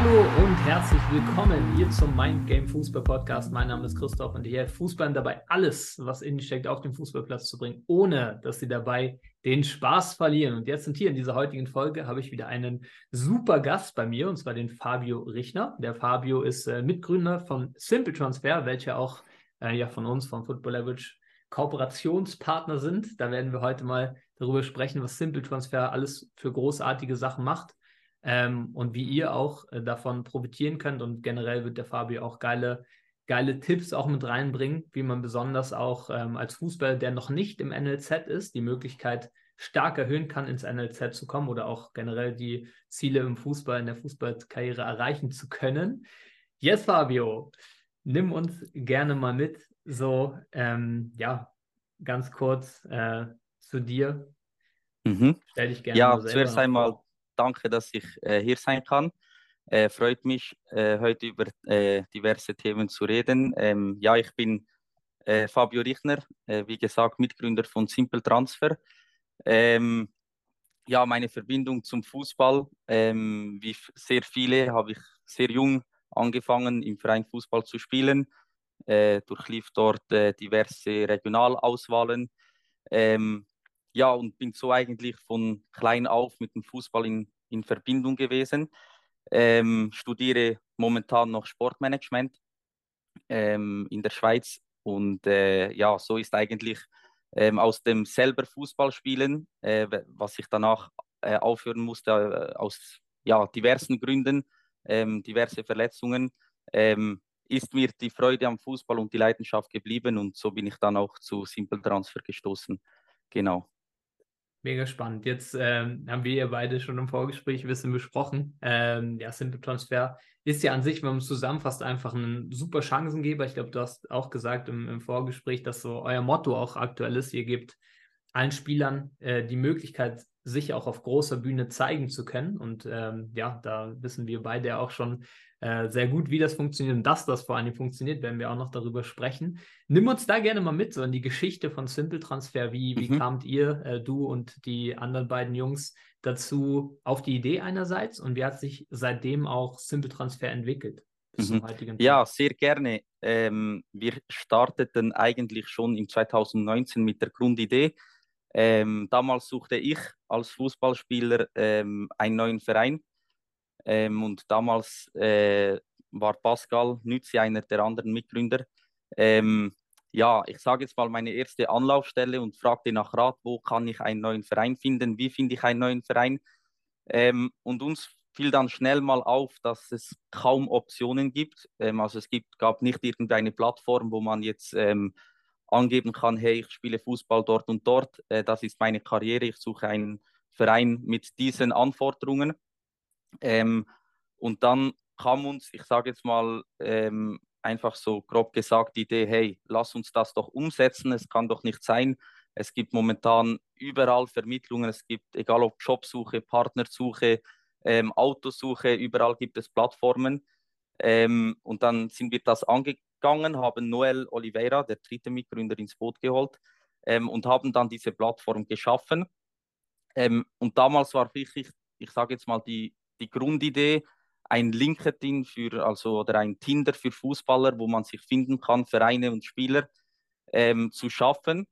Hallo und herzlich willkommen hier zum Mind Game Fußball Podcast. Mein Name ist Christoph und ich helfe Fußballern dabei, alles, was in steckt, auf den Fußballplatz zu bringen, ohne dass sie dabei den Spaß verlieren. Und jetzt sind hier in dieser heutigen Folge habe ich wieder einen super Gast bei mir und zwar den Fabio Richner. Der Fabio ist äh, Mitgründer von Simple Transfer, welcher auch äh, ja von uns, von Football Leverage, Kooperationspartner sind. Da werden wir heute mal darüber sprechen, was Simple Transfer alles für großartige Sachen macht ähm, und wie ihr auch äh, davon profitieren könnt. Und generell wird der Fabio auch geile, geile Tipps auch mit reinbringen, wie man besonders auch ähm, als Fußballer, der noch nicht im NLZ ist, die Möglichkeit stark erhöhen kann, ins NLZ zu kommen oder auch generell die Ziele im Fußball, in der Fußballkarriere erreichen zu können. Yes, Fabio, nimm uns gerne mal mit, so, ähm, ja, ganz kurz äh, zu dir. Mhm. Stell dich gerne Ja, zuerst einmal danke, dass ich äh, hier sein kann. Äh, freut mich, äh, heute über äh, diverse Themen zu reden. Ähm, ja, ich bin äh, Fabio Richner, äh, wie gesagt, Mitgründer von Simple Transfer. Ähm, ja, meine Verbindung zum Fußball, ähm, wie sehr viele, habe ich sehr jung angefangen, im Verein Fußball zu spielen. durchlief dort diverse Regionalauswahlen. Ähm, ja, und bin so eigentlich von klein auf mit dem Fußball in, in Verbindung gewesen. Ähm, studiere momentan noch Sportmanagement ähm, in der Schweiz und äh, ja, so ist eigentlich ähm, aus dem selber Fußballspielen, äh, was ich danach äh, aufhören musste, äh, aus ja, diversen Gründen, ähm, diverse Verletzungen, ähm, ist mir die Freude am Fußball und die Leidenschaft geblieben und so bin ich dann auch zu Simple Transfer gestoßen. Genau. Mega spannend. Jetzt ähm, haben wir ja beide schon im Vorgespräch ein bisschen besprochen. Ähm, ja, Simple Transfer ist ja an sich, wenn man es zusammenfasst, einfach ein super Chancengeber. Ich glaube, du hast auch gesagt im, im, Vorgespräch, dass so euer Motto auch aktuell ist. Ihr gebt allen Spielern äh, die Möglichkeit, sich auch auf großer Bühne zeigen zu können. Und ähm, ja, da wissen wir beide auch schon äh, sehr gut, wie das funktioniert und dass das vor allem funktioniert, werden wir auch noch darüber sprechen. Nimm uns da gerne mal mit, so in die Geschichte von Simple Transfer. Wie, wie mhm. kamt ihr, äh, du und die anderen beiden Jungs, dazu auf die Idee einerseits und wie hat sich seitdem auch Simple Transfer entwickelt? Mhm. Ja, sehr gerne. Ähm, wir starteten eigentlich schon im 2019 mit der Grundidee. Ähm, damals suchte ich als Fußballspieler ähm, einen neuen Verein ähm, und damals äh, war Pascal Nützi einer der anderen Mitgründer. Ähm, ja, ich sage jetzt mal meine erste Anlaufstelle und fragte nach Rat, wo kann ich einen neuen Verein finden, wie finde ich einen neuen Verein. Ähm, und uns fiel dann schnell mal auf, dass es kaum Optionen gibt. Ähm, also es gibt, gab nicht irgendeine Plattform, wo man jetzt angeben kann, hey, ich spiele Fußball dort und dort, äh, das ist meine Karriere, ich suche einen Verein mit diesen Anforderungen. Ähm, und dann kam uns, ich sage jetzt mal ähm, einfach so grob gesagt, die Idee, hey, lass uns das doch umsetzen. Es kann doch nicht sein. Es gibt momentan überall Vermittlungen. Es gibt, egal ob Jobsuche, Partnersuche, ähm, Autosuche, überall gibt es Plattformen. Ähm, und dann sind wir das angegangen, haben Noel Oliveira, der dritte Mitgründer, ins Boot geholt ähm, und haben dann diese Plattform geschaffen. Ähm, und damals war wirklich, ich sage jetzt mal, die die Grundidee, ein LinkedIn für, also oder ein Tinder für Fußballer, wo man sich finden kann, Vereine und Spieler ähm, zu schaffen.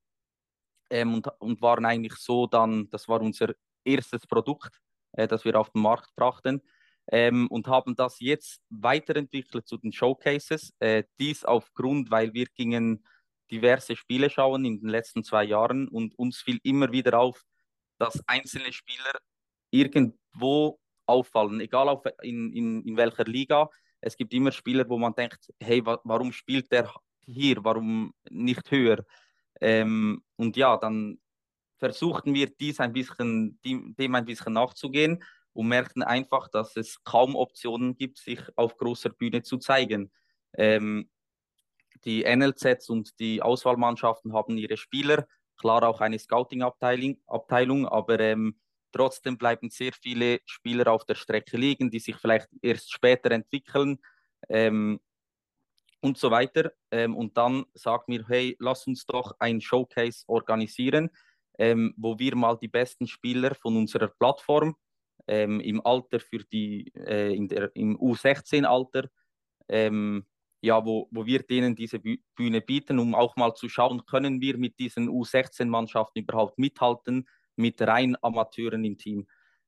Ähm, und, und waren eigentlich so dann, das war unser erstes Produkt, äh, das wir auf den Markt brachten. Ähm, und haben das jetzt weiterentwickelt zu den Showcases. Äh, dies aufgrund, weil wir gingen diverse Spiele schauen in den letzten zwei Jahren und uns fiel immer wieder auf, dass einzelne Spieler irgendwo auffallen, egal auf, in, in, in welcher Liga. Es gibt immer Spieler, wo man denkt, hey, wa warum spielt der hier, warum nicht höher? Ähm, und ja, dann versuchten wir dies ein bisschen, dem ein bisschen nachzugehen und merkten einfach, dass es kaum Optionen gibt, sich auf großer Bühne zu zeigen. Ähm, die NLZs und die Auswahlmannschaften haben ihre Spieler, klar auch eine Scouting-Abteilung, Abteilung, aber ähm, Trotzdem bleiben sehr viele Spieler auf der Strecke liegen, die sich vielleicht erst später entwickeln ähm, und so weiter. Ähm, und dann sagt mir, hey, lass uns doch ein Showcase organisieren, ähm, wo wir mal die besten Spieler von unserer Plattform ähm, im Alter für die, äh, in der, im U16-Alter, ähm, ja, wo, wo wir denen diese Bühne bieten, um auch mal zu schauen, können wir mit diesen U16-Mannschaften überhaupt mithalten, mit rein Amateuren im Team.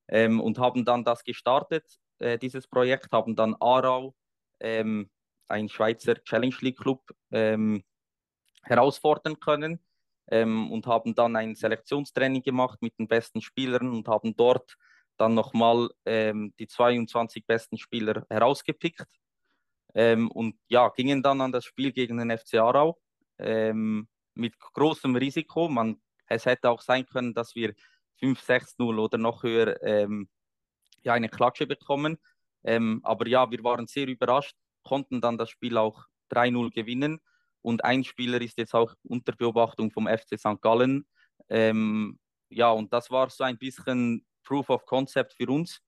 Ähm, und haben dann das gestartet, äh, dieses Projekt, haben dann Aarau, ähm, ein Schweizer Challenge League Club, ähm, herausfordern können ähm, und haben dann ein Selektionstraining gemacht mit den besten Spielern und haben dort dann nochmal ähm, die 22 besten Spieler herausgepickt ähm, und ja, gingen dann an das Spiel gegen den FC Aarau ähm, mit großem Risiko. Man, es hätte auch sein können, dass wir 5-6-0 oder noch höher ähm, ja, eine Klatsche bekommen. Ähm, aber ja, wir waren sehr überrascht, konnten dann das Spiel auch 3-0 gewinnen. Und ein Spieler ist jetzt auch unter Beobachtung vom FC St. Gallen. Ähm, ja, und das war so ein bisschen Proof of Concept für uns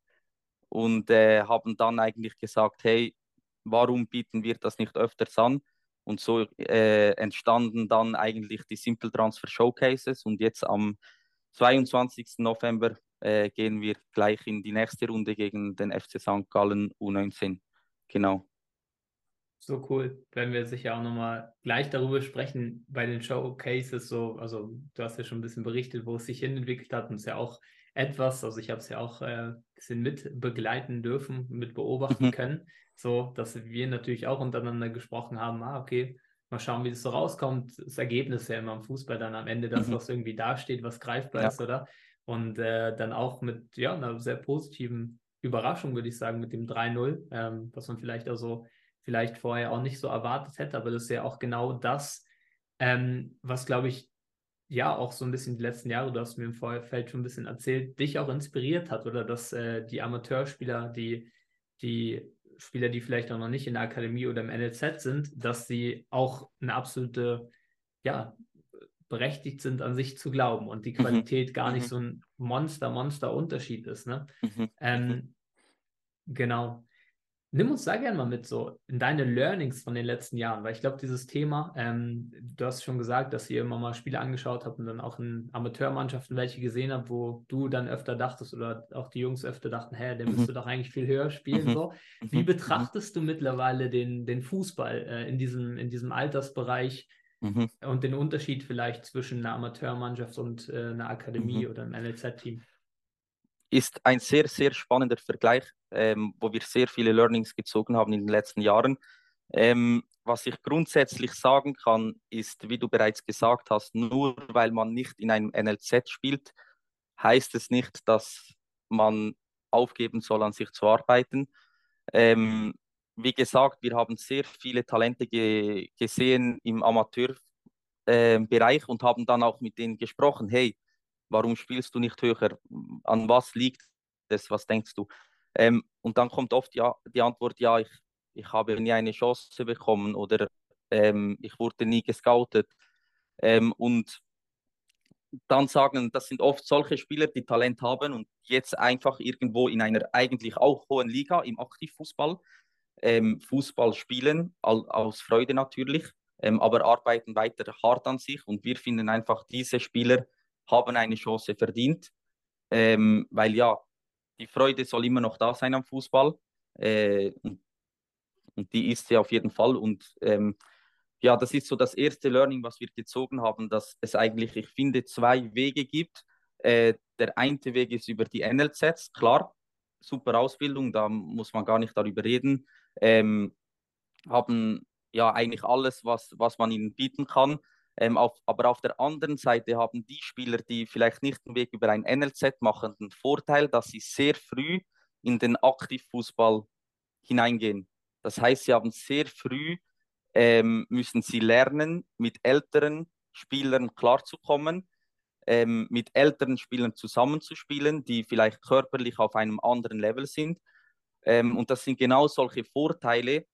und äh, haben dann eigentlich gesagt, hey, warum bieten wir das nicht öfters an? Und so äh, entstanden dann eigentlich die Simple Transfer Showcases und jetzt am 22. November äh, gehen wir gleich in die nächste Runde gegen den FC St. Gallen U19. Genau. So cool. Werden wir sicher auch nochmal gleich darüber sprechen bei den Showcases. So, also du hast ja schon ein bisschen berichtet, wo es sich hin entwickelt hat und es ja auch etwas, also ich habe es ja auch äh, ein bisschen mit begleiten dürfen, mit beobachten mhm. können, so dass wir natürlich auch untereinander gesprochen haben, ah, okay, mal schauen, wie das so rauskommt. Das Ergebnis ja immer im Fußball dann am Ende das, mhm. was irgendwie dasteht, was greifbar ja. ist, oder? Und äh, dann auch mit ja, einer sehr positiven Überraschung, würde ich sagen, mit dem 3-0, ähm, was man vielleicht also vielleicht vorher auch nicht so erwartet hätte, aber das ist ja auch genau das, ähm, was, glaube ich, ja auch so ein bisschen die letzten Jahre, du hast mir im Vorfeld schon ein bisschen erzählt, dich auch inspiriert hat oder dass äh, die Amateurspieler, die, die Spieler, die vielleicht auch noch nicht in der Akademie oder im NLZ sind, dass sie auch eine absolute, ja, berechtigt sind, an sich zu glauben und die mhm. Qualität mhm. gar nicht mhm. so ein Monster, Monster-Unterschied ist. Ne? Mhm. Ähm, mhm. genau. Nimm uns da gerne mal mit so in deine Learnings von den letzten Jahren, weil ich glaube, dieses Thema, ähm, du hast schon gesagt, dass ihr immer mal Spiele angeschaut habt und dann auch in Amateurmannschaften welche gesehen habt, wo du dann öfter dachtest oder auch die Jungs öfter dachten, hä, der mhm. müsste doch eigentlich viel höher spielen. Mhm. So. Wie mhm. betrachtest du mittlerweile den, den Fußball äh, in, diesem, in diesem Altersbereich mhm. und den Unterschied vielleicht zwischen einer Amateurmannschaft und äh, einer Akademie mhm. oder einem NLZ-Team? Ist ein sehr, sehr spannender Vergleich, ähm, wo wir sehr viele Learnings gezogen haben in den letzten Jahren. Ähm, was ich grundsätzlich sagen kann, ist, wie du bereits gesagt hast, nur weil man nicht in einem NLZ spielt, heißt es nicht, dass man aufgeben soll, an sich zu arbeiten. Ähm, wie gesagt, wir haben sehr viele Talente ge gesehen im Amateurbereich äh, und haben dann auch mit denen gesprochen, hey, warum spielst du nicht höher? An was liegt es? Was denkst du? Ähm, und dann kommt oft ja, die Antwort, ja, ich, ich habe nie eine Chance bekommen oder ähm, ich wurde nie gescoutet. Ähm, und dann sagen, das sind oft solche Spieler, die Talent haben und jetzt einfach irgendwo in einer eigentlich auch hohen Liga im Aktivfußball ähm, Fußball spielen, all, aus Freude natürlich, ähm, aber arbeiten weiter hart an sich und wir finden einfach diese Spieler haben eine Chance verdient, ähm, weil ja, die Freude soll immer noch da sein am Fußball äh, und, die ist sie auf jeden Fall und ähm, ja, das ist so das erste Learning, was wir gezogen haben, dass es eigentlich, ich finde, zwei Wege gibt. Äh, der eine Weg ist über die NLZs, klar, super Ausbildung, da muss man gar nicht darüber reden. Ähm, haben ja eigentlich alles, was, was man ihnen bieten kann. Ähm, auf, aber auf der anderen Seite haben die Spieler, die vielleicht nicht den Weg über ein NLZ machen, den Vorteil, dass sie sehr früh in den Aktivfußball hineingehen. Das heißt, sie haben sehr früh, ähm, müssen sie lernen, mit älteren Spielern klarzukommen, ähm, mit älteren Spielern zusammenzuspielen, die vielleicht körperlich auf einem anderen Level sind. Ähm, und das sind genau solche Vorteile,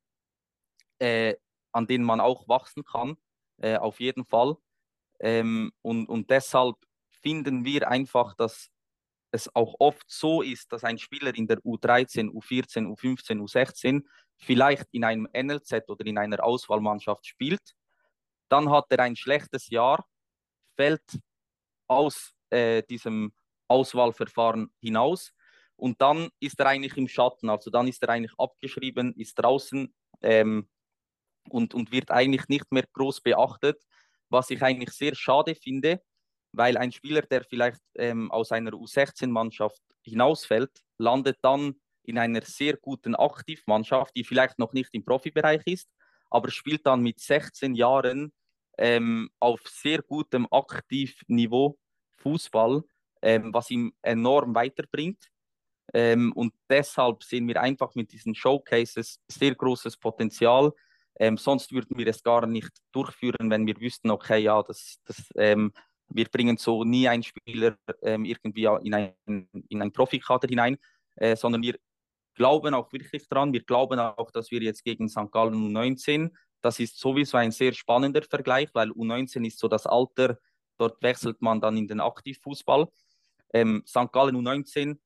äh, an denen man auch wachsen kann äh, auf jeden Fall. Ähm, und, und deshalb finden wir einfach, dass es auch oft so ist, dass ein Spieler in der U13, U14, U15, U16 vielleicht in einem NLZ oder in einer Auswahlmannschaft spielt. Dann hat er ein schlechtes Jahr, fällt aus äh, diesem Auswahlverfahren hinaus Und dann ist er eigentlich im Schatten, also dann ist er eigentlich abgeschrieben, ist draußen ähm, und, und wird eigentlich nicht mehr groß beachtet, was ich eigentlich sehr schade finde, weil ein Spieler, der vielleicht ähm, aus einer U16-Mannschaft hinausfällt, landet dann in einer sehr guten Aktivmannschaft, die vielleicht noch nicht im Profibereich ist, aber spielt dann mit 16 Jahren ähm, auf sehr gutem Aktivniveau Fußball, ähm, was ihm enorm weiterbringt. Ähm, und deshalb sehen wir einfach mit diesen Showcases sehr großes Potenzial. Ähm, sonst würden wir es gar nicht durchführen, wenn wir wüssten, okay, ja, das, das, ähm, wir bringen so nie einen Spieler ähm, irgendwie in ein, in ein Profikader hinein, äh, sondern wir glauben auch wirklich dran. Wir glauben auch, dass wir jetzt gegen St. Gallen U19, das ist sowieso ein sehr spannender Vergleich, weil U19 ist so das Alter, dort wechselt man dann in den Aktivfußball. Ähm, St. Gallen U19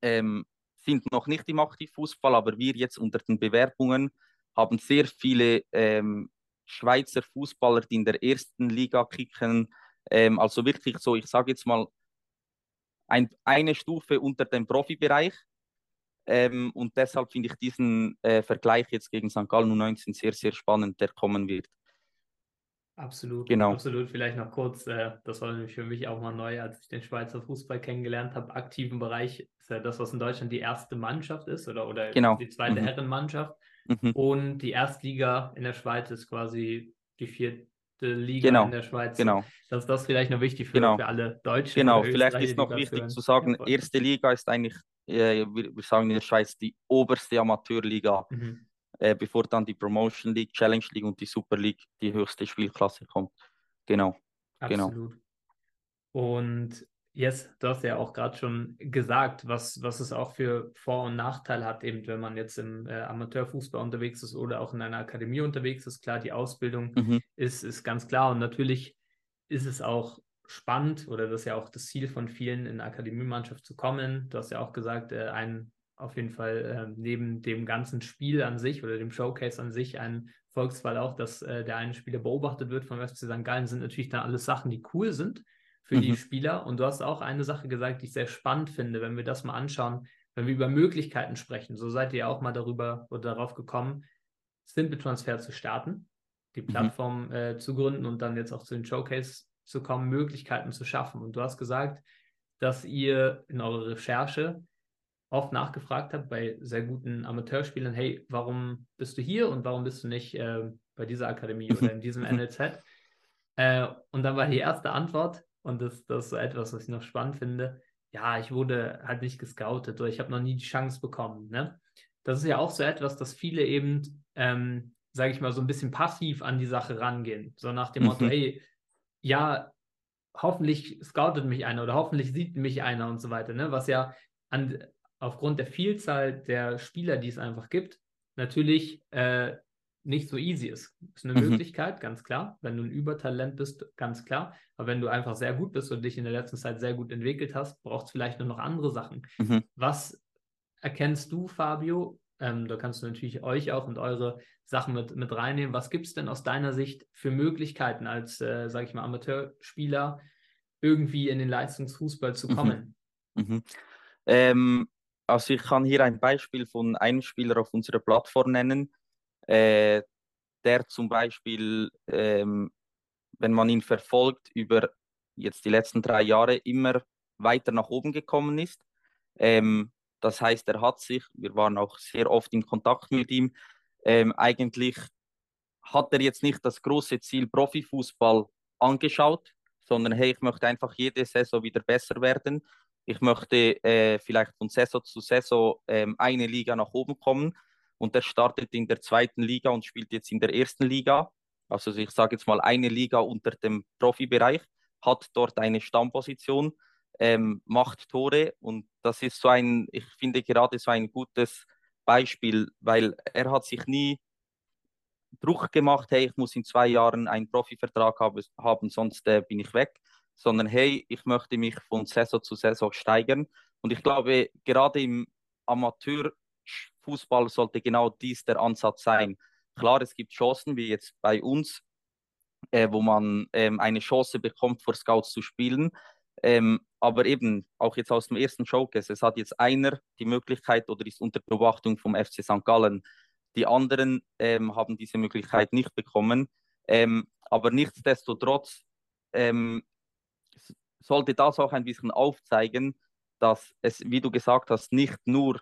ähm, sind noch nicht im Aktivfußball, aber wir jetzt unter den Bewerbungen haben sehr viele ähm, Schweizer Fußballer, die in der ersten Liga kicken. Ähm, also wirklich so, ich sage jetzt mal, ein, eine Stufe unter dem Profibereich. Ähm, und deshalb finde ich diesen äh, Vergleich jetzt gegen St. Gallen U19 sehr, sehr spannend, der kommen wird. Absolut, genau. absolut. Vielleicht noch kurz, äh, das war nämlich für mich auch mal neu, als ich den Schweizer Fußball kennengelernt habe. Aktiven Bereich ist ja das, was in Deutschland die erste Mannschaft ist oder, oder genau. die zweite mhm. Herrenmannschaft. Mhm. Und die Erstliga in der Schweiz ist quasi die vierte Liga genau. in der Schweiz. Genau. Das ist das vielleicht noch wichtig für, genau. für alle Deutschen. Genau, vielleicht ist noch wichtig zu sagen, erste Liga ist eigentlich, äh, wir, wir, sagen in der Schweiz, die oberste Amateurliga. Mhm äh, bevor dann die Promotion League, Challenge League und die Super League, die höchste Spielklasse kommt. Genau. genau. Absolut. Genau. Und jetzt, du hast ja auch gerade schon gesagt, was, was es auch für Vor- und Nachteile hat, eben wenn man jetzt im äh, Amateurfußball unterwegs ist oder auch in einer Akademie unterwegs ist. Klar, die Ausbildung mhm. ist, ist ganz klar und natürlich ist es auch spannend oder das ist ja auch das Ziel von vielen, in eine Akademiemannschaft zu kommen. Du hast ja auch gesagt, äh, ein auf jeden Fall äh, neben dem ganzen Spiel an sich oder dem Showcase an sich ein Volksfall auch, dass äh, der eine Spieler beobachtet wird von FC St. Gallen, sind natürlich dann alles Sachen, die cool sind für mhm. die Spieler. Und du hast auch eine Sache gesagt, die ich sehr spannend finde, wenn wir das mal anschauen, wenn wir über Möglichkeiten sprechen. So seid ihr auch mal darüber oder darauf gekommen, Simple Transfer zu starten, die mhm. Plattform mhm. äh, zu gründen und dann jetzt auch zu den Showcase zu kommen, Möglichkeiten zu schaffen. Und du hast gesagt, dass ihr in eurer Recherche oft nachgefragt habe bei sehr guten Amateurspielern, hey, warum bist du hier und warum bist du nicht äh, bei dieser Akademie oder in diesem NLZ? Äh, und dann war die erste Antwort, und das, das ist so etwas, was ich noch spannend finde, ja, ich wurde halt nicht gescoutet oder ich habe noch nie die Chance bekommen. Ne? Das ist ja auch so etwas, dass viele eben, ähm, sage ich mal, so ein bisschen passiv an die Sache rangehen. So nach dem Motto, mhm. hey, ja, hoffentlich scoutet mich einer oder hoffentlich sieht mich einer und so weiter, ne? Was ja an, aufgrund der Vielzahl der Spieler, die es einfach gibt, natürlich äh, nicht so easy ist. Ist eine mhm. Möglichkeit, ganz klar. Wenn du ein Übertalent bist, ganz klar. Aber wenn du einfach sehr gut bist und dich in der letzten Zeit sehr gut entwickelt hast, braucht es vielleicht nur noch andere Sachen. Mhm. Was erkennst du, Fabio? Ähm, da kannst du natürlich euch auch und eure Sachen mit, mit reinnehmen. Was gibt es denn aus deiner Sicht für Möglichkeiten als, äh, sage ich mal, Amateurspieler irgendwie in den Leistungsfußball zu mhm. kommen? Mhm. Ähm, also ich kann hier ein Beispiel von einem Spieler auf unserer Plattform nennen, äh, der zum Beispiel, ähm, wenn man ihn verfolgt, über jetzt die letzten drei Jahre immer weiter nach oben gekommen ist. Ähm, das heißt, er hat sich, wir waren auch sehr oft in Kontakt mit ihm, ähm, eigentlich hat er jetzt nicht das große Ziel Profifußball angeschaut, sondern hey, ich möchte einfach jede Saison wieder besser werden ich möchte äh, vielleicht von Saison zu Saison ähm, eine Liga nach oben kommen und er startet in der zweiten Liga und spielt jetzt in der ersten Liga. Also ich sage jetzt mal eine Liga unter dem Profibereich, hat dort eine Stammposition, ähm, macht Tore und das ist so ein, ich finde gerade so ein gutes Beispiel, weil er hat sich nie Druck gemacht, hey, ich muss in zwei Jahren einen Profivertrag haben, sonst äh, bin ich weg, sondern hey, ich möchte mich von Saison zu Saison steigern. Und ich glaube, gerade im Amateurfußball sollte genau dies der Ansatz sein. Klar, es gibt Chancen, wie jetzt bei uns, äh, wo man ähm, eine Chance bekommt, vor Scouts zu spielen. Ähm, aber eben, auch jetzt aus dem ersten Showcase, es hat jetzt einer die Möglichkeit oder ist unter Beobachtung vom FC St. Gallen. Die anderen ähm, haben diese Möglichkeit nicht bekommen. Ähm, aber nichtsdestotrotz ähm, sollte das auch ein bisschen aufzeigen, dass es, wie du gesagt hast, nicht nur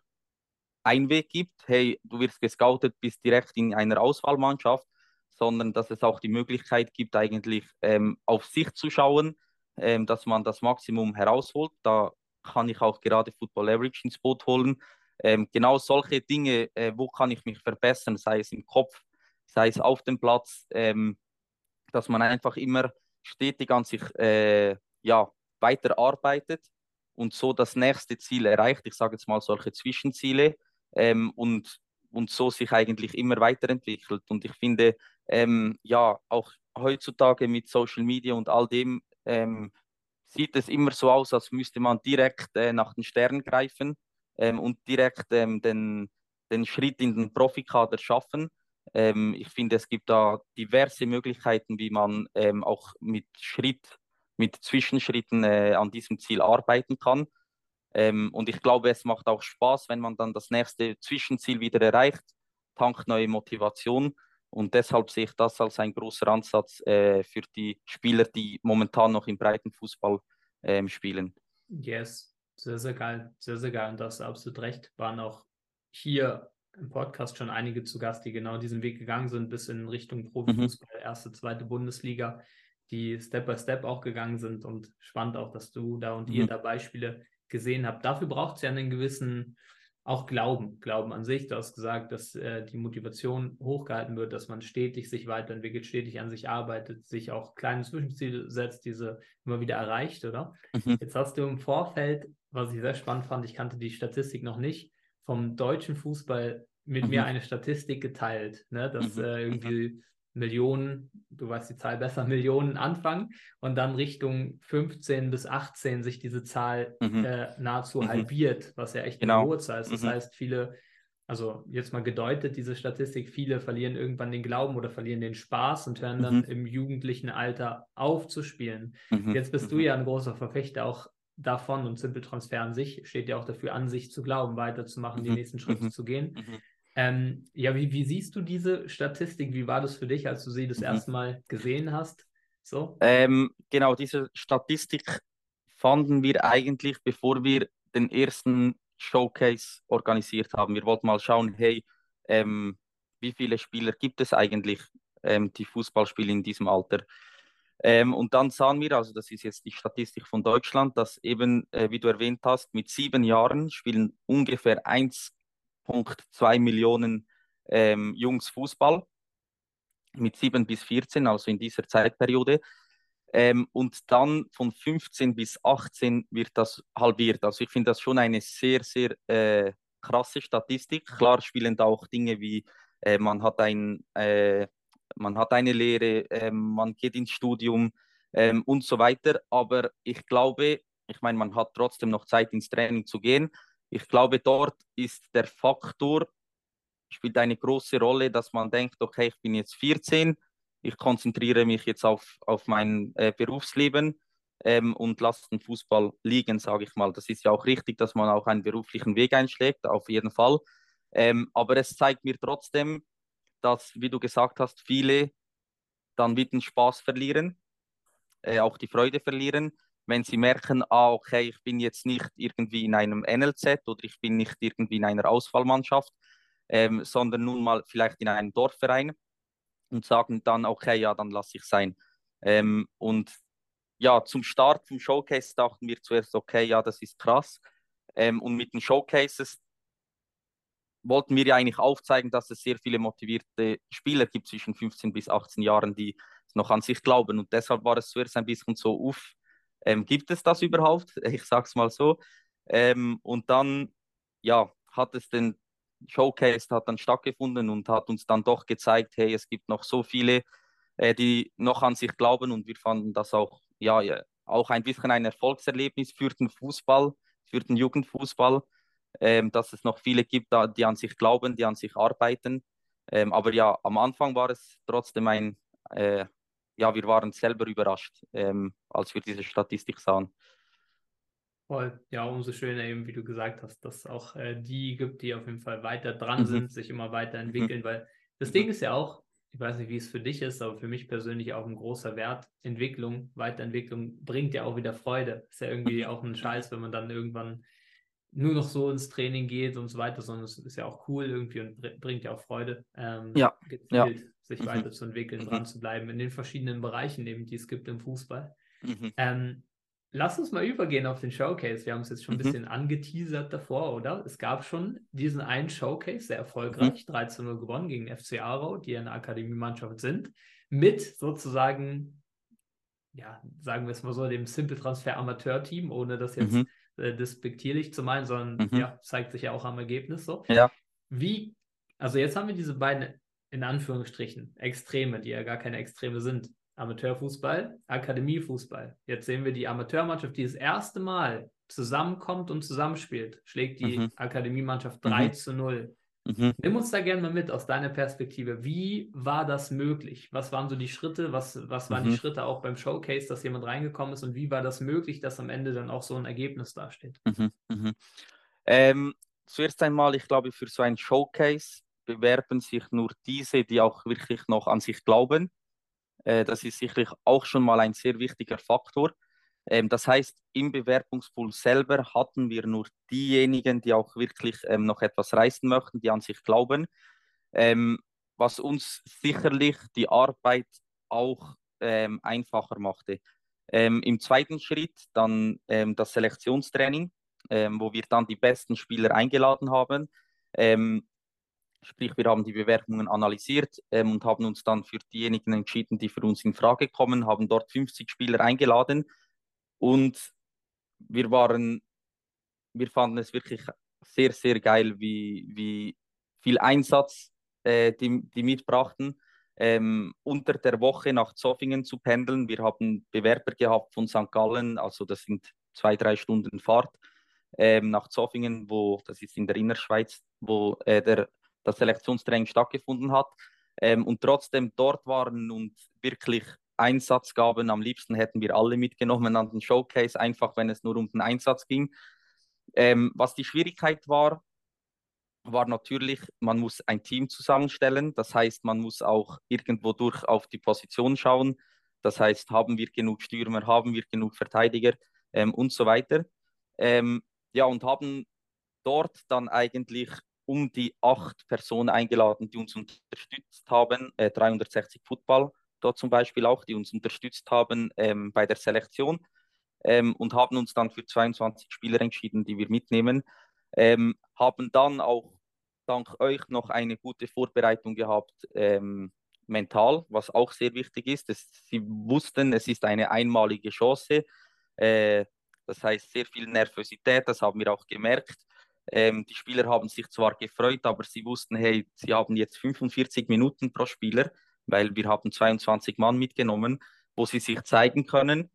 ein Weg gibt, hey, du wirst gescoutet, bist direkt in einer Auswahlmannschaft, sondern dass es auch die Möglichkeit gibt, eigentlich ähm, auf sich zu schauen, ähm, dass man das Maximum herausholt. Da kann ich auch gerade Football Average ins Boot holen. Ähm, genau solche Dinge, äh, wo kann ich mich verbessern, sei es im Kopf, sei es auf dem Platz, ähm, dass man einfach immer stetig an sich äh, ja, weiterarbeitet und so das nächste Ziel erreicht. Ich sage jetzt mal solche Zwischenziele ähm, und, und so sich eigentlich immer weiterentwickelt. Und ich finde, ähm, ja, auch heutzutage mit Social Media und all dem ähm, sieht es immer so aus, als müsste man direkt äh, nach den Sternen greifen ähm, und direkt ähm, den, den Schritt in den Profikader schaffen. Ähm, ich finde, es gibt da diverse Möglichkeiten, wie man auch mit Schritt, mit Zwischenschritten äh, an diesem Ziel arbeiten kann. Ähm, und ich glaube, es macht auch Spaß, wenn man dann das nächste Zwischenziel wieder erreicht, tankt neue Motivation. Und deshalb sehe ich das als ein großer Ansatz äh, für die Spieler, die momentan noch im Breitenfußball äh, spielen. Yes, sehr, sehr geil. Sehr, sehr geil. Und da hast du absolut recht. Waren auch hier im Podcast schon einige zu Gast, die genau diesen Weg gegangen sind, bis in Richtung Profifußball, mhm. erste, zweite Bundesliga, die Step by Step auch gegangen sind. Und spannend auch, dass du da und mhm. ihr da Beispiele gesehen habt. Dafür braucht es ja einen gewissen auch Glauben, Glauben an sich. Du hast gesagt, dass äh, die Motivation hochgehalten wird, dass man stetig sich weiterentwickelt, stetig an sich arbeitet, sich auch kleine Zwischenziele setzt, diese immer wieder erreicht, oder? Mhm. Jetzt hast du im Vorfeld, was ich sehr spannend fand, ich kannte die Statistik noch nicht, vom deutschen Fußball mit mhm. mir eine Statistik geteilt, ne? dass mhm. äh, irgendwie Millionen, du weißt die Zahl besser, Millionen anfangen und dann Richtung 15 bis 18 sich diese Zahl mhm. äh, nahezu mhm. halbiert, was ja echt genau. eine hohe Zahl ist. Das mhm. heißt, viele, also jetzt mal gedeutet, diese Statistik, viele verlieren irgendwann den Glauben oder verlieren den Spaß und hören dann mhm. im jugendlichen Alter auf zu spielen. Mhm. Jetzt bist du mhm. ja ein großer Verfechter auch davon und Simple Transfer an sich steht ja auch dafür, an sich zu glauben, weiterzumachen, die nächsten Schritte zu gehen. Ähm, ja, wie, wie siehst du diese Statistik? Wie war das für dich, als du sie das mhm. erste Mal gesehen hast? So? Ähm, genau, diese Statistik fanden wir eigentlich, bevor wir den ersten Showcase organisiert haben. Wir wollten mal schauen, hey, ähm, wie viele Spieler gibt es eigentlich, ähm, die Fußball spielen in diesem Alter? Ähm, und dann sahen wir, also das ist jetzt die Statistik von Deutschland, dass eben, äh, wie du erwähnt hast, mit sieben Jahren spielen ungefähr 1 1,2 Millionen ähm, Jungs Fußball mit 7 bis 14, also in dieser Zeitperiode. Ähm, und dann von 15 bis 18 wird das halbiert. Also ich finde das schon eine sehr, sehr äh, krasse Statistik. Klar spielen da auch Dinge wie, äh, man, hat ein, äh, man hat eine Lehre, ähm, man geht ins Studium ähm, und so weiter. Aber ich glaube, ich meine, man hat trotzdem noch Zeit ins Training zu gehen. Ich glaube, dort ist der Faktor, spielt eine große Rolle, dass man denkt, okay, ich bin jetzt 14, ich konzentriere mich jetzt auf, auf mein äh, Berufsleben ähm, und lasse den Fußball liegen, sage ich mal. Das ist ja auch richtig, dass man auch einen beruflichen Weg einschlägt, auf jeden Fall. Ähm, aber es zeigt mir trotzdem, dass, wie du gesagt hast, viele dann wieder den Spaß verlieren, äh, auch die Freude verlieren wenn sie merken, ah, okay, ich bin jetzt nicht irgendwie in einem NLZ oder ich bin nicht irgendwie in einer Auswahlmannschaft, ähm, sondern nun mal vielleicht in einem Dorfverein und sagen dann, okay, ja, dann lasse ich sein. Ähm, und ja, zum Start vom Showcase dachten wir zuerst, okay, ja, das ist krass. Ähm, und mit den Showcases wollten wir ja eigentlich aufzeigen, dass es sehr viele motivierte Spieler gibt zwischen 15 bis 18 Jahren, die noch an sich glauben. Und deshalb war es zuerst ein bisschen so, uff, ähm, gibt es das überhaupt? Ich sag's mal so. Ähm, und dann, ja, hat es den Showcase hat dann stattgefunden und hat uns dann doch gezeigt, hey, es gibt noch so viele, äh, die noch an sich glauben und wir fanden das auch, ja, ja, auch ein bisschen ein Erfolgserlebnis für den Fußball, für den Jugendfußball, ähm, dass es noch viele gibt, die an sich glauben, die an sich arbeiten. Ähm, aber ja, am Anfang war es trotzdem ein, äh, ja, wir waren selber überrascht, ähm, als wir diese Statistik sahen. Voll. Ja, umso schöner eben, wie du gesagt hast, dass es auch äh, die gibt, die auf jeden Fall weiter dran mhm. sind, sich immer weiterentwickeln, mhm. weil das mhm. Ding ist ja auch, ich weiß nicht, wie es für dich ist, aber für mich persönlich auch ein großer Wert. Entwicklung, Weiterentwicklung bringt ja auch wieder Freude. Ist ja irgendwie mhm. auch ein Scheiß, wenn man dann irgendwann nur noch so ins Training geht und so weiter, sondern es ist ja auch cool irgendwie und bringt ja auch Freude. Ähm, ja. Gezielt, ja. Sich mhm. weiterzuentwickeln, mhm. dran zu bleiben in den verschiedenen Bereichen, eben, die es gibt im Fußball. Mhm. Ähm, Lass uns mal übergehen auf den Showcase. Wir haben es jetzt schon ein mhm. bisschen angeteasert davor, oder? Es gab schon diesen einen Showcase, sehr erfolgreich, mhm. 13-0 gewonnen gegen FC Aarau, die eine Akademiemannschaft sind, mit sozusagen, ja, sagen wir es mal so, dem Simple Transfer Amateur-Team, ohne das jetzt mhm. äh, despektierlich zu meinen, sondern ja, zeigt sich ja auch am Ergebnis so. Ja. Wie, also jetzt haben wir diese beiden in Anführungsstrichen Extreme, die ja gar keine Extreme sind. Amateurfußball, Akademiefußball. Jetzt sehen wir die Amateurmannschaft, die das erste Mal zusammenkommt und zusammenspielt, schlägt die mhm. Akademiemannschaft 3 mhm. zu 0. Mhm. Nimm uns da gerne mal mit aus deiner Perspektive. Wie war das möglich? Was waren so die Schritte? Was, was waren die mhm. Schritte auch beim Showcase, dass jemand reingekommen ist? Und wie war das möglich, dass am Ende dann auch so ein Ergebnis dasteht? Mhm. Mhm. Ähm, zuerst einmal, ich glaube, für so ein Showcase bewerben sich nur diese, die auch wirklich noch an sich glauben äh, das ist sicherlich auch schon mal ein sehr wichtiger Faktor. Ähm, das heißt, im Bewerbungspool selber hatten wir nur diejenigen, die auch wirklich ähm, noch etwas reißen möchten, die an sich glauben, ähm, was uns sicherlich die Arbeit auch ähm, einfacher machte. Ähm, Im zweiten Schritt dann ähm, das Selektionstraining, wo wir dann die besten Spieler eingeladen haben. Sprich, wir haben die Bewerbungen analysiert ähm, und haben uns dann für diejenigen entschieden, die für uns in Frage kommen, haben dort 50 Spieler eingeladen und wir waren, wir fanden es wirklich sehr, sehr geil, wie, wie viel Einsatz äh, die, die mitbrachten. Ähm, unter der Woche nach Zoffingen zu pendeln. Wir haben Bewerber gehabt von St. Gallen, also das sind zwei, drei Stunden Fahrt ähm, nach Zoffingen, wo das ist in der Innerschweiz, wo äh, der das Selektionstraining stattgefunden hat ähm, und trotzdem dort waren und wirklich Einsatz gaben. Am liebsten hätten wir alle mitgenommen an den Showcase, einfach wenn es nur um den Einsatz ging. Ähm, was die Schwierigkeit war, war natürlich, man muss ein Team zusammenstellen. Das heißt, man muss auch irgendwo durch auf die Position schauen. Das heißt, haben wir genug Stürmer, haben wir genug Verteidiger ähm, und so weiter. Ähm, ja, und haben dort dann eigentlich um die acht Personen eingeladen, die uns unterstützt haben, äh, 360 Football dort zum Beispiel auch, die uns unterstützt haben ähm, bei der Selektion ähm, und haben uns dann für 22 Spieler entschieden, die wir mitnehmen. Ähm, haben dann auch dank euch noch eine gute Vorbereitung gehabt, ähm, mental, was auch sehr wichtig ist. Das, sie wussten, es ist eine einmalige Chance. Äh, das heißt, sehr viel Nervosität, das haben wir auch gemerkt. Ähm, die Spieler haben sich zwar gefreut, aber sie wussten, hey, sie haben jetzt 45 Minuten pro Spieler, weil wir haben 22 Mann mitgenommen, wo sie sich zeigen können.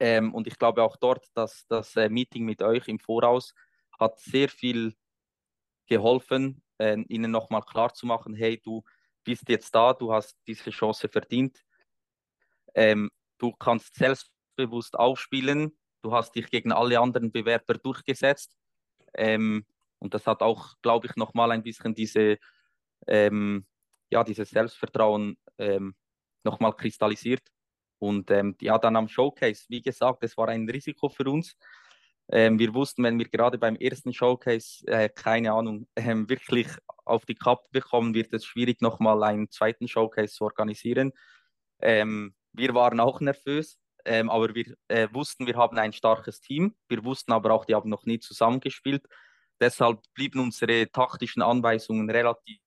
Ähm, und ich glaube auch dort, dass das äh, Meeting mit euch im Voraus hat sehr viel geholfen, äh, ihnen nochmal klar zu machen, hey, du bist jetzt da, du hast diese Chance verdient. Ähm, du kannst selbstbewusst aufspielen, du hast dich gegen alle anderen Bewerber durchgesetzt ähm, und das hat auch, glaube ich, nochmal ein bisschen diese, ähm, ja, dieses Selbstvertrauen ähm, nochmal kristallisiert. Und ähm, ja, dann am Showcase, wie gesagt, es war ein Risiko für uns. Ähm, wir wussten, wenn wir gerade beim ersten Showcase, äh, keine Ahnung, ähm, wirklich auf die Cup bekommen, wird es schwierig, nochmal einen zweiten Showcase zu organisieren. Ähm, wir waren auch nervös, ähm, aber wir äh, wussten, wir haben ein starkes Team. Wir wussten aber auch, die haben noch nie zusammengespielt. Deshalb blieben unsere taktischen Anweisungen relativ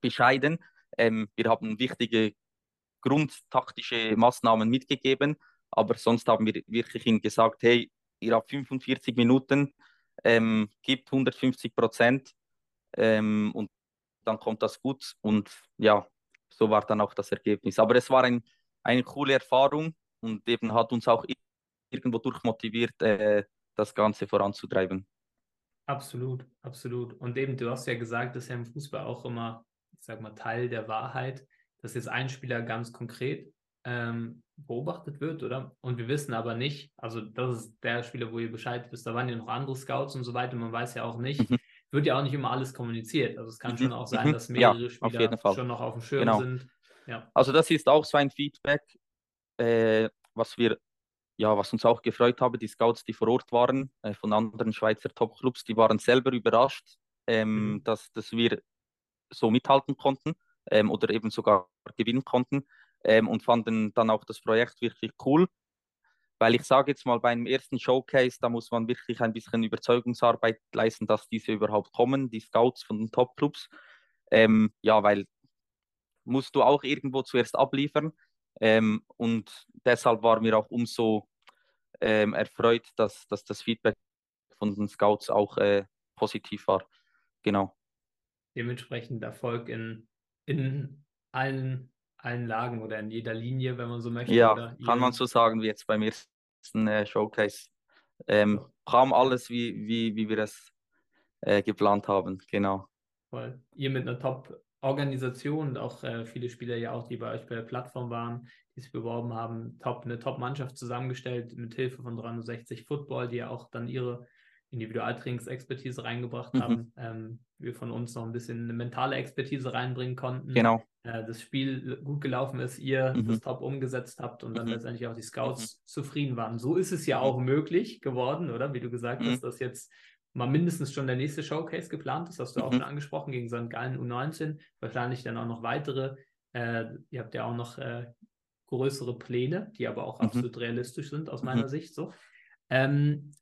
bescheiden. Ähm, wir haben wichtige grundtaktische Maßnahmen mitgegeben, aber sonst haben wir wirklich ihnen gesagt, hey, ihr habt 45 Minuten, ähm, gibt 150 Prozent ähm, und dann kommt das gut und ja, so war dann auch das Ergebnis. Aber es war ein eine coole Erfahrung und eben hat uns auch irgendwo durchmotiviert, äh, das Ganze voranzutreiben. Absolut, absolut. Und eben, du hast ja gesagt, das ist ja im Fußball auch immer, ich sag mal, Teil der Wahrheit, dass jetzt ein Spieler ganz konkret äh, ähm, beobachtet wird, oder? Und wir wissen aber nicht, also das ist der Spieler, wo ihr Bescheid wisst, da waren ja noch andere Scouts und so weiter, man weiß ja auch nicht, mhm. wird ja auch nicht immer alles kommuniziert. Also es kann mhm. schon auch sein, mhm. dass mehrere ja, Spieler schon noch auf dem Schirm genau. sind. Ja. Also das ist auch so ein Feedback, äh, was wir, ja, was uns auch gefreut habe, die Scouts, die vor Ort waren, äh, von anderen Schweizer Topclubs, die waren selber überrascht, ähm, mhm. dass, dass wir so mithalten konnten ähm, oder eben sogar gewinnen konnten ähm, und fanden dann auch das Projekt wirklich cool. Weil ich sage jetzt mal, beim ersten Showcase, da muss man wirklich ein bisschen Überzeugungsarbeit leisten, dass diese überhaupt kommen, die Scouts von den Top-Clubs. Ähm, ja, weil musst du auch irgendwo zuerst abliefern. Ähm, und deshalb war mir auch umso ähm, erfreut, dass, dass das Feedback von den Scouts auch äh, positiv war. Genau. Dementsprechend Erfolg in, in allen allen Lagen oder in jeder Linie, wenn man so möchte. Ja, kann man so sagen, wie jetzt beim ersten äh, Showcase. Ähm, kam alles, wie, wie, wie wir es äh, geplant haben, genau. Voll. Ihr mit einer Top-Organisation und auch äh, viele Spieler ja auch, die bei euch bei der Plattform waren, die sich beworben haben, top, eine Top-Mannschaft zusammengestellt mit Hilfe von 360 Football, die ja auch dann ihre Individualtrainingsexpertise reingebracht mhm. haben. Ähm, wir von uns noch ein bisschen eine mentale Expertise reinbringen konnten. Genau. Äh, das Spiel gut gelaufen ist, ihr mhm. das top umgesetzt habt und dann mhm. letztendlich auch die Scouts mhm. zufrieden waren. So ist es ja mhm. auch möglich geworden, oder? Wie du gesagt hast, mhm. dass jetzt mal mindestens schon der nächste Showcase geplant ist, hast du auch schon angesprochen, gegen St. Gallen U19, wahrscheinlich dann auch noch weitere. Äh, ihr habt ja auch noch äh, größere Pläne, die aber auch absolut realistisch sind aus meiner Sicht so. Ähm,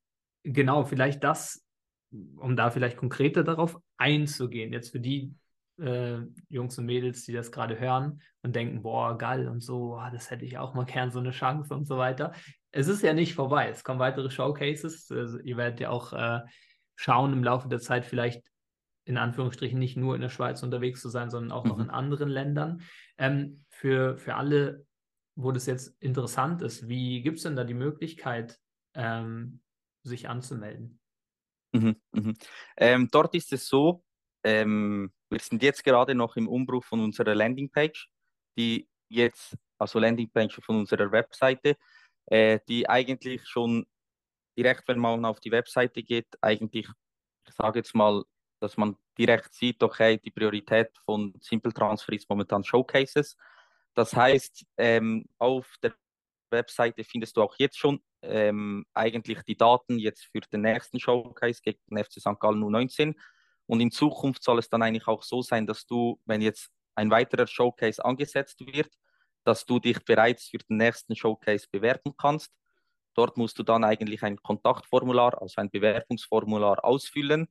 genau, vielleicht das, um da vielleicht konkreter darauf einzugehen, jetzt für die äh, Jungs und Mädels, die das gerade hören und denken, boah, geil und so, oh, das hätte ich auch mal gern so eine Chance und so weiter. Es ist ja nicht vorbei, es kommen weitere Showcases, also ihr werdet ja auch äh, schauen im Laufe der Zeit vielleicht in Anführungsstrichen nicht nur in der Schweiz unterwegs zu sein, sondern auch mhm. noch in anderen Ländern. Ähm, für, für alle, wo das jetzt interessant ist, wie gibt es denn da die Möglichkeit, ähm, sich anzumelden? Mhm, mhm. Ähm, dort ist es so, ähm, wir sind jetzt gerade noch im Umbruch von unserer Landingpage, die jetzt, also Landingpage von unserer Webseite, äh, die eigentlich schon direkt, wenn man auf die Webseite geht, eigentlich, ich sage jetzt mal, dass man direkt sieht, okay, die Priorität von Simple Transfer ist momentan Showcases. Das heißt, ähm, auf der Webseite findest du auch jetzt schon ähm, eigentlich die Daten jetzt für den nächsten Showcase gegen FC St. Gallen U19. Und in Zukunft soll es dann eigentlich auch so sein, dass du, wenn jetzt ein weiterer Showcase angesetzt wird, dass du dich bereits für den nächsten Showcase bewerben kannst. Dort musst du dann eigentlich ein Kontaktformular, also ein Bewerbungsformular ausfüllen.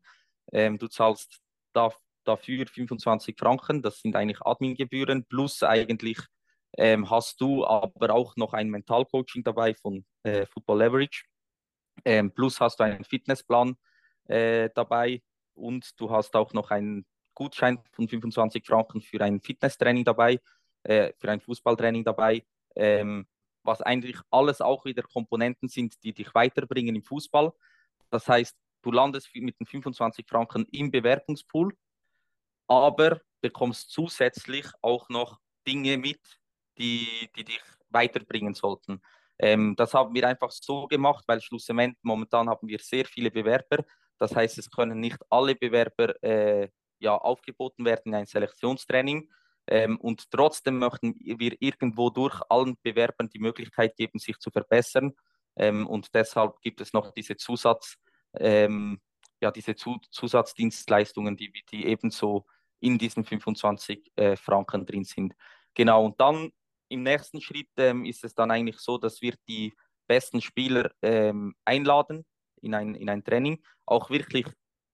Ähm, du zahlst da, dafür 25 Franken, das sind eigentlich Admingebühren, plus eigentlich ähm, hast du aber auch noch ein Mentalcoaching dabei von äh, Football Leverage. Ähm, plus hast du einen Fitnessplan äh, dabei und du hast auch noch einen Gutschein von 25 Franken für ein Fitnesstraining dabei, äh, für ein Fußballtraining dabei, ähm, was eigentlich alles auch wieder Komponenten sind, die dich weiterbringen im Fußball. Das heißt, du landest mit den 25 Franken im Bewerbungspool, aber bekommst zusätzlich auch noch Dinge mit, die, die dich weiterbringen sollten. Ähm, das haben wir einfach so gemacht, weil schlussendlich momentan haben wir sehr viele Bewerber. Das heißt, es können nicht alle Bewerber äh, ja, aufgeboten werden in ein Selektionstraining. Ähm, und trotzdem möchten wir irgendwo durch allen Bewerbern die Möglichkeit geben, sich zu verbessern. Ähm, und deshalb gibt es noch diese Zusatz, ähm, ja, diese Zu Zusatzdienstleistungen, die, die ebenso in diesen 25 äh, Franken drin sind. Genau, und dann im nächsten Schritt ähm, ist es dann eigentlich so, dass wir die besten Spieler ähm, einladen in ein, in ein Training. Auch wirklich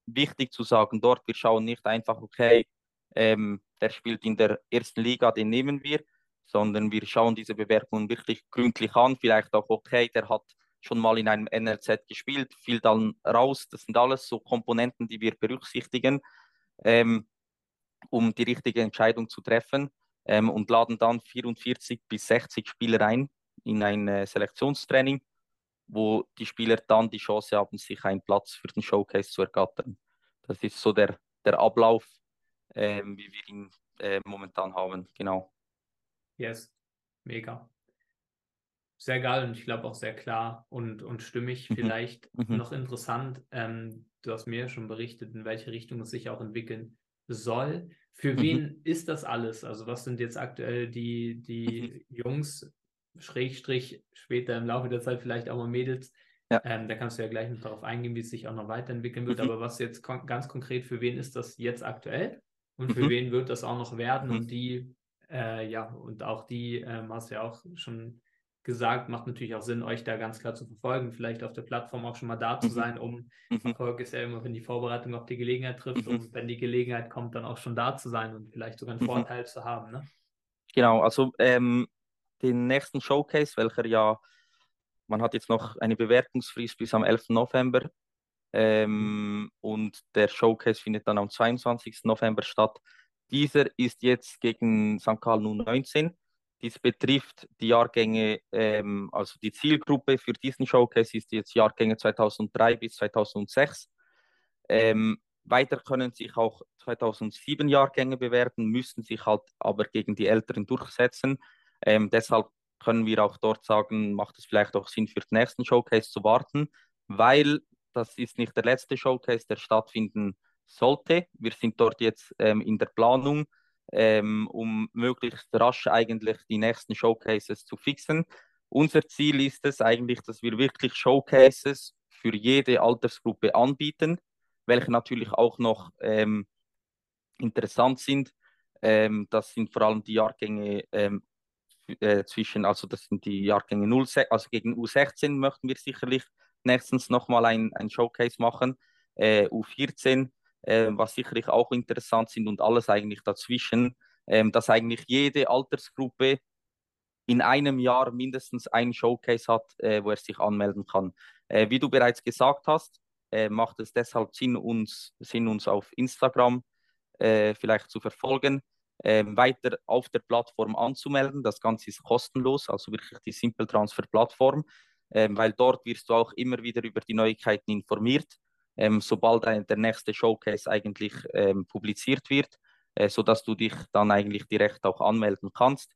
wichtig zu sagen, dort wir schauen nicht einfach, okay, ähm, der spielt in der ersten Liga, den nehmen wir, sondern wir schauen diese Bewerbungen wirklich gründlich an. Vielleicht auch, okay, der hat schon mal in einem NLZ gespielt, fiel dann raus. Das sind alles so Komponenten, die wir berücksichtigen, ähm, um die richtige Entscheidung zu treffen ähm, und laden dann 44 bis 60 Spieler ein in ein äh, Selektionstraining, wo die Spieler dann die Chance haben, sich einen Platz für den Showcase zu ergattern. Das ist so der, der Ablauf, ähm, wie wir ihn äh, momentan haben. Genau. Yes, mega. sehr geil und ich glaube auch sehr klar und, und stimmig. Mhm. Vielleicht mhm. noch interessant, ähm, du hast mir schon berichtet, in welche Richtung es sich auch entwickeln soll. Für mhm. wen ist das alles? Also was sind jetzt aktuell die, die mhm. Jungs, Schrägstrich, später im Laufe der Zeit vielleicht auch mal Mädels? Ja. Ähm, da kannst du ja gleich noch darauf eingehen, wie es sich auch noch weiterentwickeln wird. Aber was jetzt kon ganz konkret, für wen ist das jetzt aktuell? Und für mhm. wen wird das auch noch werden? Und die, äh, ja, und auch die, ähm, hast du ja auch schon gesagt, macht natürlich auch Sinn, euch da ganz klar zu verfolgen, vielleicht auf der Plattform auch schon mal da zu mhm. sein, um mhm. Erfolg ist ja immer, wenn die Vorbereitung auf die Gelegenheit trifft mhm. und wenn die Gelegenheit kommt, dann auch schon da zu sein und vielleicht sogar einen mhm. Vorteil zu haben. Ne? Genau, also ähm, den nächsten Showcase, welcher ja, man hat jetzt noch eine Bewertungsfrist bis am 11. November ähm, und der Showcase findet dann am 22. November statt. Dieser ist jetzt gegen St. Gallen 19 dies betrifft die Jahrgänge, ähm, also die Zielgruppe für diesen Showcase ist jetzt Jahrgänge 2003 bis 2006. Ähm, weiter können sich auch 2007 Jahrgänge bewerben, müssen sich halt aber gegen die Älteren durchsetzen. Ähm, deshalb können wir auch dort sagen, macht es vielleicht auch Sinn für den nächsten Showcase zu warten, weil das ist nicht der letzte Showcase, der stattfinden sollte. Wir sind dort jetzt ähm, in der Planung ähm, um möglichst rasch eigentlich die nächsten Showcases zu fixen. Unser Ziel ist es eigentlich, dass wir wirklich Showcases für jede Altersgruppe anbieten, welche natürlich auch noch ähm, interessant sind. Ähm, das sind vor allem die Jahrgänge ähm, äh, zwischen, also das sind die Jahrgänge 0, also gegen U16 möchten wir sicherlich nächstens nochmal ein, ein Showcase machen. Äh, U14 äh, was sicherlich auch interessant sind und alles eigentlich dazwischen, äh, dass eigentlich jede Altersgruppe in einem Jahr mindestens ein Showcase hat, äh, wo er sich anmelden kann. Äh, wie du bereits gesagt hast, äh, macht es deshalb Sinn, uns, Sinn, uns auf Instagram vielleicht zu verfolgen. Ähm, weiter auf der Plattform anzumelden. Das Ganze ist kostenlos, also wirklich die Simple Transfer Plattform, weil dort wirst du auch immer wieder über die Neuigkeiten informiert ähm, sobald der nächste Showcase eigentlich ähm, publiziert wird, äh, sodass du dich dann eigentlich direkt auch anmelden kannst.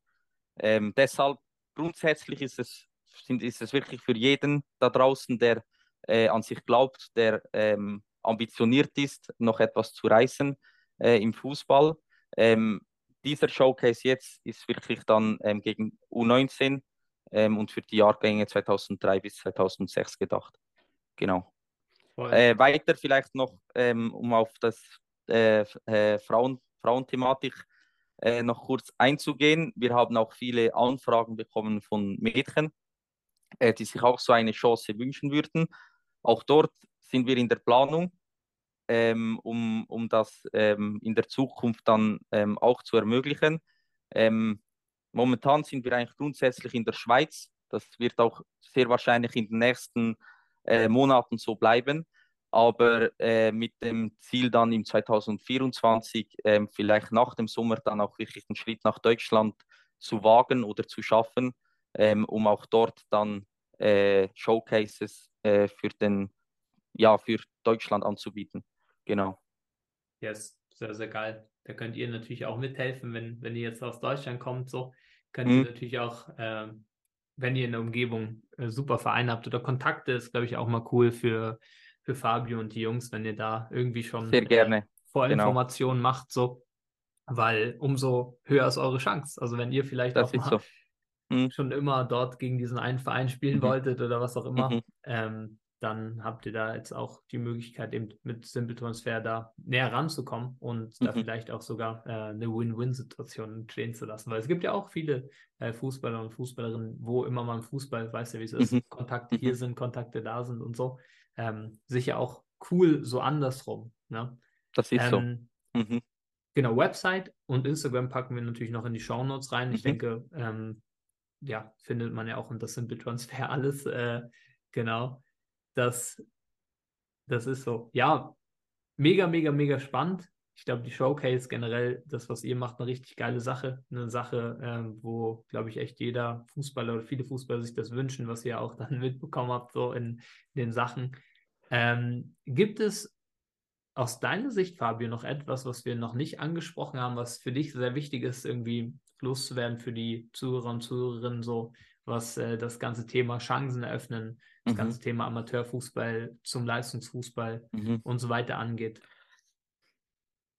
Ähm, deshalb grundsätzlich ist es, sind, ist es wirklich für jeden da draußen, der äh, an sich glaubt, der ähm, ambitioniert ist, noch etwas zu reißen äh, im Fußball. Ähm, dieser Showcase jetzt ist wirklich dann ähm, gegen U19 und für die Jahrgänge 2003 bis 2006 gedacht. Genau. Äh, weiter vielleicht noch, ähm, um auf das äh, äh, Frauen, Frauenthematik äh, noch kurz einzugehen. Wir haben auch viele Anfragen bekommen von Mädchen, äh, die sich auch so eine Chance wünschen würden. Auch dort sind wir in der Planung, ähm, um, um das ähm, in der Zukunft dann ähm, auch zu ermöglichen. Ähm, momentan sind wir eigentlich grundsätzlich in der Schweiz. Das wird auch sehr wahrscheinlich in den nächsten äh, Monaten so bleiben. Aber äh, mit dem Ziel dann im 2024 äh, vielleicht nach dem Sommer dann auch wirklich einen Schritt nach Deutschland zu wagen oder zu schaffen, ähm, um auch dort dann äh, Showcases äh, für den ja für Deutschland anzubieten. Genau. Yes, sehr, sehr geil. Da könnt ihr natürlich auch mithelfen, wenn, wenn ihr jetzt aus Deutschland kommt, so könnt mhm. ihr natürlich auch ähm, wenn ihr in der Umgebung äh, super Vereine habt oder Kontakte, ist, glaube ich, auch mal cool für, für Fabio und die Jungs, wenn ihr da irgendwie schon Sehr gerne. Äh, Vorinformationen genau. macht, so, weil umso höher ist eure Chance. Also wenn ihr vielleicht das auch mal so. mhm. schon immer dort gegen diesen einen Verein spielen mhm. wolltet oder was auch immer, mhm. ähm, dann habt ihr da jetzt auch die Möglichkeit, eben mit Simple Transfer da näher ranzukommen und mhm. da vielleicht auch sogar äh, eine Win-Win-Situation entstehen zu lassen. Weil es gibt ja auch viele äh, Fußballer und Fußballerinnen, wo immer man Fußball, weiß ja, wie es ist, mhm. Kontakte hier mhm. sind, Kontakte da sind und so. Ähm, sicher auch cool so andersrum. Ne? Das ist ähm, so. Mhm. Genau, Website und Instagram packen wir natürlich noch in die Show Notes rein. Ich mhm. denke, ähm, ja, findet man ja auch unter Simple Transfer alles. Äh, genau das, das ist so. Ja, mega, mega, mega spannend. Ich glaube, die Showcase generell, das, was ihr macht, eine richtig geile Sache. Eine Sache, ähm, wo, glaube ich, echt jeder Fußballer oder viele Fußballer sich das wünschen, was ihr auch dann mitbekommen habt, so in, in den Sachen. Ähm, gibt es aus deiner Sicht, Fabio, noch etwas, was wir noch nicht angesprochen haben, was für dich sehr wichtig ist, irgendwie loszuwerden für die Zuhörer und Zuhörerinnen, so was äh, das ganze Thema Chancen eröffnen, das mhm. ganze Thema Amateurfußball zum Leistungsfußball mhm. und so weiter angeht.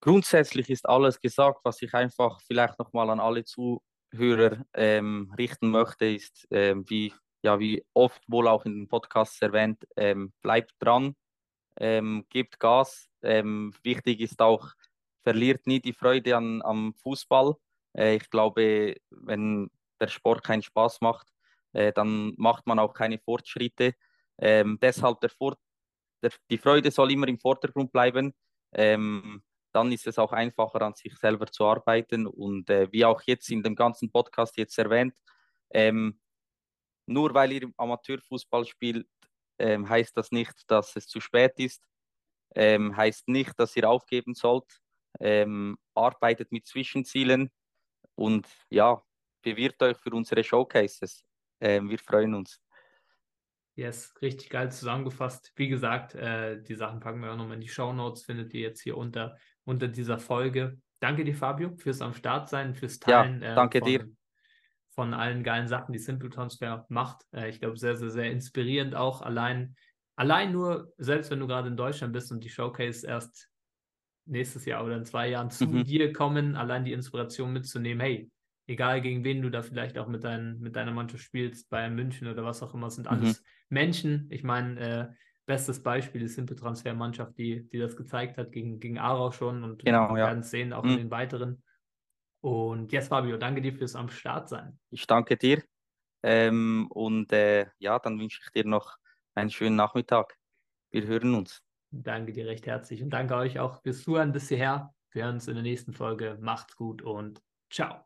Grundsätzlich ist alles gesagt, was ich einfach vielleicht nochmal an alle Zuhörer ähm, richten möchte, ist, ähm, wie, ja, wie oft wohl auch in den Podcasts erwähnt, ähm, bleibt dran, ähm, gebt Gas. Ähm, wichtig ist auch, verliert nie die Freude an, am Fußball. Äh, ich glaube, wenn der Sport keinen Spaß macht, äh, dann macht man auch keine Fortschritte. Ähm, deshalb der Vor der, die Freude soll immer im Vordergrund bleiben. Ähm, dann ist es auch einfacher, an sich selber zu arbeiten. Und äh, wie auch jetzt in dem ganzen Podcast jetzt erwähnt, ähm, nur weil ihr Amateurfußball spielt, ähm, heißt das nicht, dass es zu spät ist. Ähm, heißt nicht, dass ihr aufgeben sollt. Ähm, arbeitet mit Zwischenzielen und ja, bewirbt euch für unsere Showcases. Ähm, wir freuen uns. Yes, richtig geil zusammengefasst. Wie gesagt, äh, die Sachen packen wir auch nochmal in die Show Notes, findet ihr jetzt hier unter, unter dieser Folge. Danke dir, Fabio, fürs am Start sein, fürs Teilen. Ja, danke äh, von, dir. Von allen geilen Sachen, die Simple Transfer macht. Äh, ich glaube, sehr, sehr, sehr inspirierend auch. Allein, allein nur, selbst wenn du gerade in Deutschland bist und die Showcase erst nächstes Jahr oder in zwei Jahren zu mhm. dir kommen, allein die Inspiration mitzunehmen, hey, egal gegen wen du da vielleicht auch mit, dein, mit deiner Mannschaft spielst, Bayern München oder was auch immer, sind alles mhm. Menschen. Ich meine, äh, bestes Beispiel ist Simple Transfer Mannschaft, die, die das gezeigt hat gegen, gegen Aarau schon und genau, wir werden es sehen, auch mhm. in den weiteren. Und jetzt, Fabio, danke dir fürs am Start sein. Ich danke dir. Ähm, und äh, ja, dann wünsche ich dir noch einen schönen Nachmittag. Wir hören uns. Danke dir recht herzlich und danke euch auch fürs Zuhören bis hierher. Wir hören uns in der nächsten Folge. Macht's gut und Tchau.